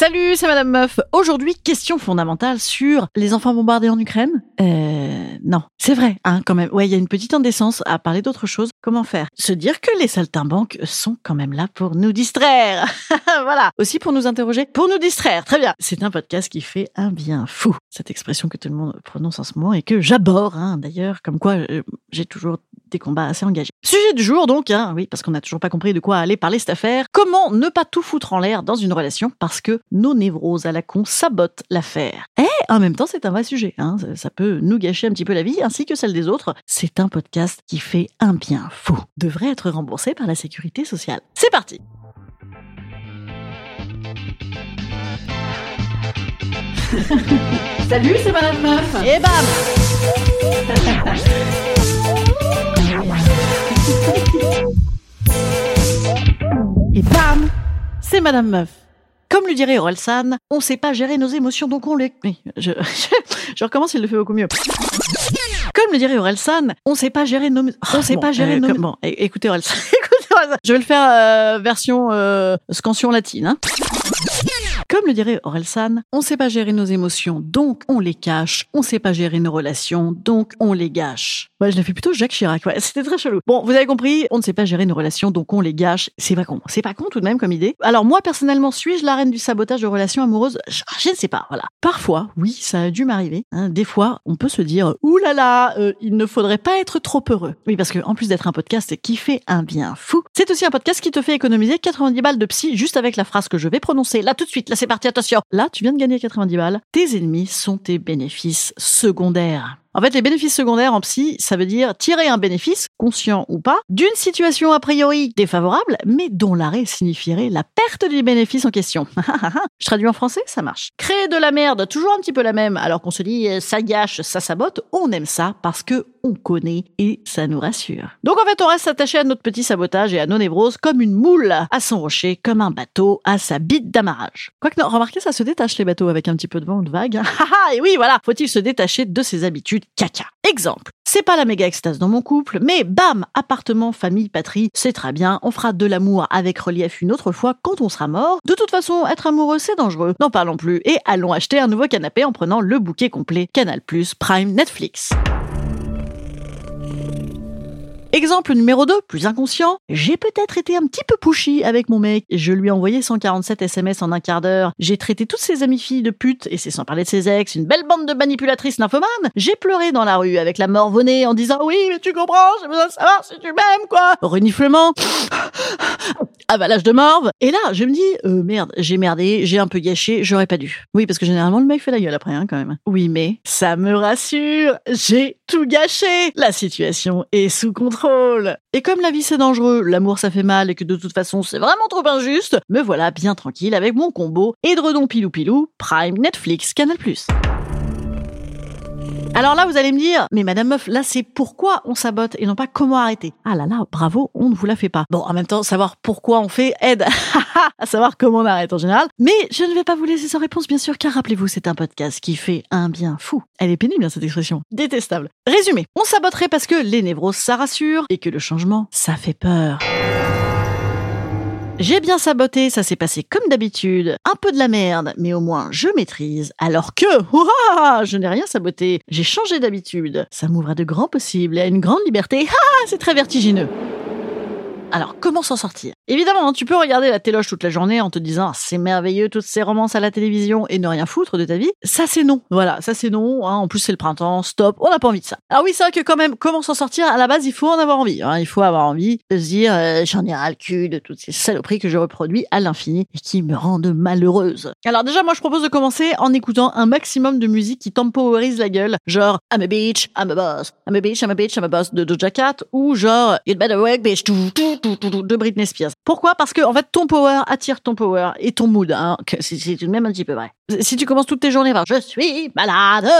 Salut, c'est Madame Meuf. Aujourd'hui, question fondamentale sur les enfants bombardés en Ukraine. Euh, non, c'est vrai, hein, quand même. Ouais, il y a une petite indécence à parler d'autre chose. Comment faire? Se dire que les saltimbanques sont quand même là pour nous distraire. voilà. Aussi pour nous interroger, pour nous distraire. Très bien. C'est un podcast qui fait un bien fou. Cette expression que tout le monde prononce en ce moment et que j'aborde, hein, d'ailleurs, comme quoi euh, j'ai toujours des combats assez engagés. Sujet du jour donc, hein, oui, parce qu'on n'a toujours pas compris de quoi aller parler cette affaire. Comment ne pas tout foutre en l'air dans une relation parce que nos névroses à la con sabotent l'affaire? Et en même temps, c'est un vrai sujet. Hein, ça, ça peut nous gâcher un petit peu la vie ainsi que celle des autres. C'est un podcast qui fait un bien fou. Devrait être remboursé par la sécurité sociale. C'est parti. Salut, c'est Madame Meuf. Et bam Et bam C'est Madame Meuf. Comme le dirait Orelsan, on sait pas gérer nos émotions, donc on les... Oui, je, je recommence, il le fait beaucoup mieux. Comme le dirait Orelsan, on sait pas gérer nos... On sait bon, pas gérer euh, nos... comme- Bon, écoutez Orelsan, écoutez Orelsan. Je vais le faire euh, version euh, scansion latine. Hein. Comme le dirait Orelsan, on sait pas gérer nos émotions, donc on les cache. On sait pas gérer nos relations, donc on les gâche. Ouais, je l'ai fait plutôt Jacques Chirac. Ouais, c'était très chelou. Bon, vous avez compris, on ne sait pas gérer nos relations, donc on les gâche. C'est pas con. C'est pas con tout de même comme idée. Alors moi, personnellement, suis-je la reine du sabotage de relations amoureuses? Je, ne sais pas. Voilà. Parfois, oui, ça a dû m'arriver. hein. Des fois, on peut se dire, ouh là là, euh, il ne faudrait pas être trop heureux. Oui, parce que en plus d'être un podcast qui fait un bien fou, c'est aussi un podcast qui te fait économiser 90 balles de psy juste avec la phrase que je vais prononcer là tout de suite. C'est parti. Attention. Là, tu viens de gagner 90 balles. Tes ennemis sont tes bénéfices secondaires. En fait, les bénéfices secondaires en psy, ça veut dire tirer un bénéfice, conscient ou pas, d'une situation a priori défavorable, mais dont l'arrêt signifierait la perte du bénéfice en question. Je traduis en français, ça marche. Créer de la merde, toujours un petit peu la même, alors qu'on se dit euh, ça gâche, ça sabote, on aime ça parce que on connaît et ça nous rassure. Donc en fait, on reste attaché à notre petit sabotage et à nos névroses comme une moule à son rocher, comme un bateau à sa bite d'amarrage. Quoique non, remarquez, ça se détache les bateaux avec un petit peu de vent ou de vague. hein. Et oui, voilà, faut-il se détacher de ses habitudes? Caca. Exemple. C'est pas la méga extase dans mon couple, mais bam, appartement, famille, patrie, c'est très bien, on fera de l'amour avec relief une autre fois quand on sera mort. De toute façon, être amoureux, c'est dangereux. N'en parlons plus et allons acheter un nouveau canapé en prenant le bouquet complet Canal+, Prime, Netflix. Exemple numéro 2, plus inconscient. J'ai peut-être été un petit peu pushy avec mon mec. Je lui ai envoyé 147 SMS en un quart d'heure. J'ai traité toutes ses amies filles de putes, et c'est sans parler de ses ex, une belle bande de manipulatrices nymphomanes. J'ai pleuré dans la rue avec la nez en disant oui, mais tu comprends, j'ai besoin de savoir si tu m'aimes, quoi. Reniflement. Avalage de morve. Et là, je me dis, euh, merde, j'ai merdé, j'ai un peu gâché, j'aurais pas dû. Oui, parce que généralement, le mec fait la gueule après, hein, quand même. Oui, mais ça me rassure, j'ai tout gâché. La situation est sous contrôle. Et comme la vie c'est dangereux, l'amour ça fait mal et que de toute façon c'est vraiment trop injuste, me voilà bien tranquille avec mon combo édredon pilou pilou, Prime, Netflix, Canal+. Alors là, vous allez me dire, mais Madame Meuf, là, c'est pourquoi on sabote et non pas comment arrêter? Ah là là, bravo, on ne vous la fait pas. Bon, en même temps, savoir pourquoi on fait aide à savoir comment on arrête en général. Mais je ne vais pas vous laisser sans réponse, bien sûr, car rappelez-vous, c'est un podcast qui fait un bien fou. Elle est pénible, hein, cette expression. Détestable. Résumé, on saboterait parce que les névroses, ça rassure et que le changement, ça fait peur. J'ai bien saboté, ça s'est passé comme d'habitude. Un peu de la merde, mais au moins je maîtrise. Alors que, ouah, je n'ai rien saboté. J'ai changé d'habitude. Ça m'ouvre à de grands possibles et à une grande liberté. Ah, c'est très vertigineux. Alors, comment s'en sortir? Évidemment, hein, tu peux regarder la téloche toute la journée en te disant ah, c'est merveilleux toutes ces romances à la télévision et ne rien foutre de ta vie. Ça, c'est non. Voilà, ça, c'est non. Hein. En plus, c'est le printemps. Stop. On n'a pas envie de ça. Alors oui, c'est vrai que quand même, comment s'en sortir? À la base, il faut en avoir envie. Hein. Il faut avoir envie de se dire euh, j'en ai ras le cul de toutes ces saloperies que je reproduis à l'infini et qui me rendent malheureuse. Alors déjà, moi, je propose de commencer en écoutant un maximum de musique qui temporise la gueule, genre I'm a bitch, I'm a boss, I'm a bitch, I'm a bitch, I'm a boss de Doja Cat ou genre You'd better work, bitch, tout, tout, de Britney Spears. Pourquoi? Parce que en fait, ton power attire ton power et ton mood. Hein, c'est tout de même un petit peu vrai. Si tu commences toutes tes journées par je suis malade,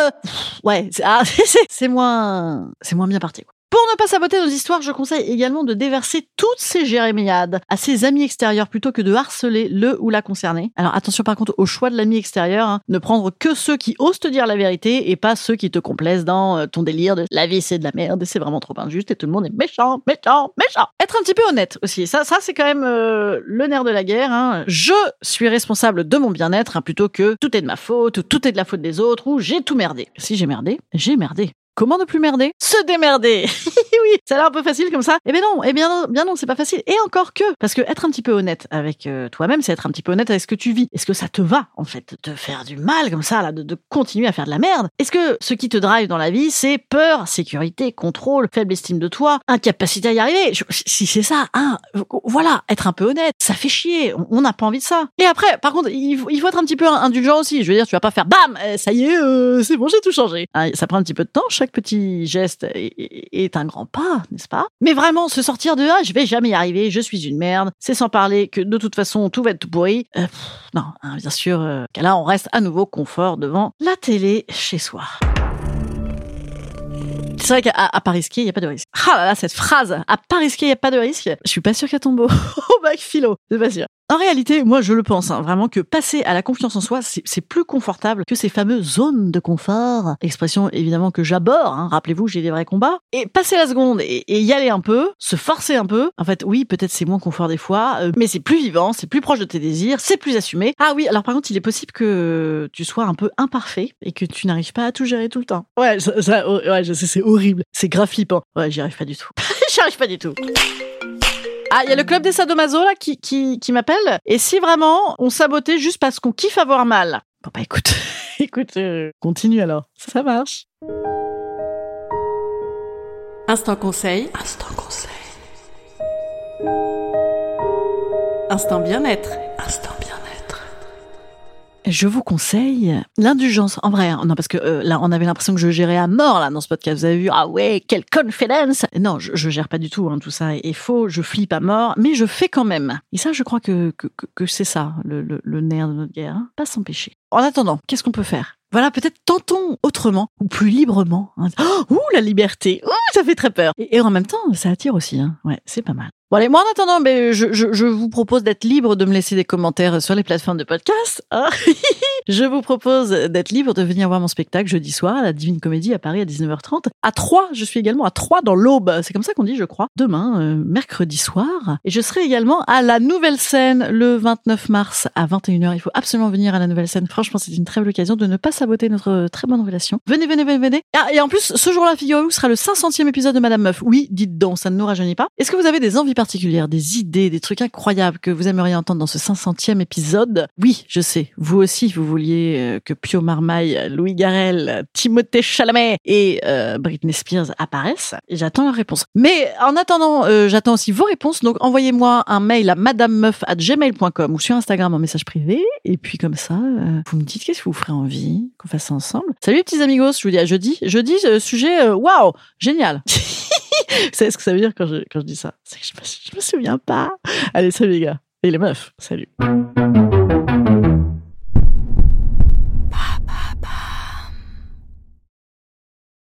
ouais, c'est moins, c'est moins bien parti. Quoi. Pour ne pas saboter nos histoires, je conseille également de déverser toutes ces jérémiades à ses amis extérieurs plutôt que de harceler le ou la concernée. Alors attention par contre au choix de l'ami extérieur, hein. ne prendre que ceux qui osent te dire la vérité et pas ceux qui te complaisent dans euh, ton délire de la vie c'est de la merde et c'est vraiment trop injuste et tout le monde est méchant, méchant, méchant. Être un petit peu honnête aussi, ça, ça c'est quand même euh, le nerf de la guerre. Hein. Je suis responsable de mon bien-être hein, plutôt que tout est de ma faute, ou tout est de la faute des autres ou j'ai tout merdé. Si j'ai merdé, j'ai merdé. Comment ne plus merder? Se démerder Ça a l'air un peu facile comme ça. Eh bien non, eh bien, bien non, c'est pas facile. Et encore que, parce que être un petit peu honnête avec euh, toi-même, c'est être un petit peu honnête avec ce que tu vis. Est-ce que ça te va, en fait, de faire du mal comme ça, là, de, continuer à faire de la merde? Est-ce que ce qui te drive dans la vie, c'est peur, sécurité, contrôle, faible estime de toi, incapacité à y arriver? Si c'est ça, hein, voilà, être un peu honnête, ça fait chier, on n'a pas envie de ça. Et après, par contre, il faut, être un petit peu indulgent aussi. Je veux dire, tu vas pas faire BAM, eh, ça y est, euh, c'est bon, j'ai tout changé. Hein, ça prend un petit peu de temps, chaque petit geste est, un grand pas, n'est-ce pas? Mais vraiment, se sortir de ah, je vais jamais y arriver, je suis une merde, c'est sans parler que de toute façon tout va être tout pourri. Euh, non, hein, bien sûr, euh, là on reste à nouveau confort devant la télé chez soi. C'est vrai qu'à pas risquer, il n'y a pas de risque. Ah là là, cette phrase, à pas risquer, il n'y a pas de risque? Je suis pas sûr qu'elle tombe au bac philo. C'est pas sûr. En réalité, moi je le pense hein, vraiment que passer à la confiance en soi, c'est plus confortable que ces fameuses zones de confort. Expression évidemment que j'aborde, hein, rappelez-vous, j'ai des vrais combats. Et passer la seconde et, y aller un peu, se forcer un peu. En fait, oui, peut-être c'est moins confort des fois, euh, mais c'est plus vivant, c'est plus proche de tes désirs, c'est plus assumé. Ah oui, alors par contre, il est possible que tu sois un peu imparfait et que tu n'arrives pas à tout gérer tout le temps. Ouais, oh, ouais, je sais, c'est horrible, c'est grave flippant. Ouais, j'y arrive pas du tout. j'y arrive pas du tout. Ah, il y a le club des sadomaso là qui, qui, qui m'appelle. Et si vraiment on sabotait juste parce qu'on kiffe avoir mal Bon bah écoute, écoute, euh, continue alors. Ça marche. Instant conseil. Instant conseil. Instant bien-être. Je vous conseille l'indulgence. En vrai, hein. non, parce que euh, là, on avait l'impression que je gérais à mort là dans ce podcast. Vous avez vu? Ah ouais, quelle confidence Non, je, gère pas du tout. Hein, tout ça est faux. Je flippe à mort, mais je fais quand même. Et ça, je crois que c'est ça le, le, nerf de notre guerre. Hein. Pas s'empêcher. En attendant, qu'est-ce qu'on peut faire? Voilà, peut-être tentons autrement ou plus librement. Oh, ouh, la liberté. Ouh, ça fait très peur. Et, en même temps, ça attire aussi. Hein. Ouais, c'est pas mal. Bon allez, moi en attendant, mais je, je, je, vous propose d'être libre de me laisser des commentaires sur les plateformes de podcast. Hein. je vous propose d'être libre de venir voir mon spectacle jeudi soir à la Divine Comédie à Paris à 19h30. À 3, je suis également à 3 dans l'Aube. C'est comme ça qu'on dit, je crois. Demain, euh, mercredi soir. Et je serai également à la Nouvelle Scène le 29 mars à 21h. Il faut absolument venir à la Nouvelle Scène. Franchement, c'est une très belle occasion de ne pas saboter notre très bonne relation. Venez, venez, venez, venez. Ah, et en plus, ce jour-là, figurez-vous, sera le 500e épisode de Madame Meuf. Oui, dites donc, ça ne nous rajeunit pas. Est-ce que vous avez des envies particulière, des idées, des trucs incroyables que vous aimeriez entendre dans ce 500e épisode. Oui, je sais, vous aussi, vous vouliez euh, que Pio Marmaille, Louis Garel, Timothée Chalamet et euh, Britney Spears apparaissent. J'attends leur réponse. Mais en attendant, euh, j'attends aussi vos réponses. Donc envoyez-moi un mail à madamemeuf@gmail.com ou sur Instagram en message privé. Et puis comme ça, vous me dites qu'est-ce que vous ferez envie qu'on fasse ensemble. Salut petits amigos, je vous dis à jeudi. Jeudi, sujet, waouh, génial. Vous savez ce que ça veut dire quand je, quand je dis ça? C'est que je me, je me souviens pas. Allez, salut les gars. Et les meufs, salut.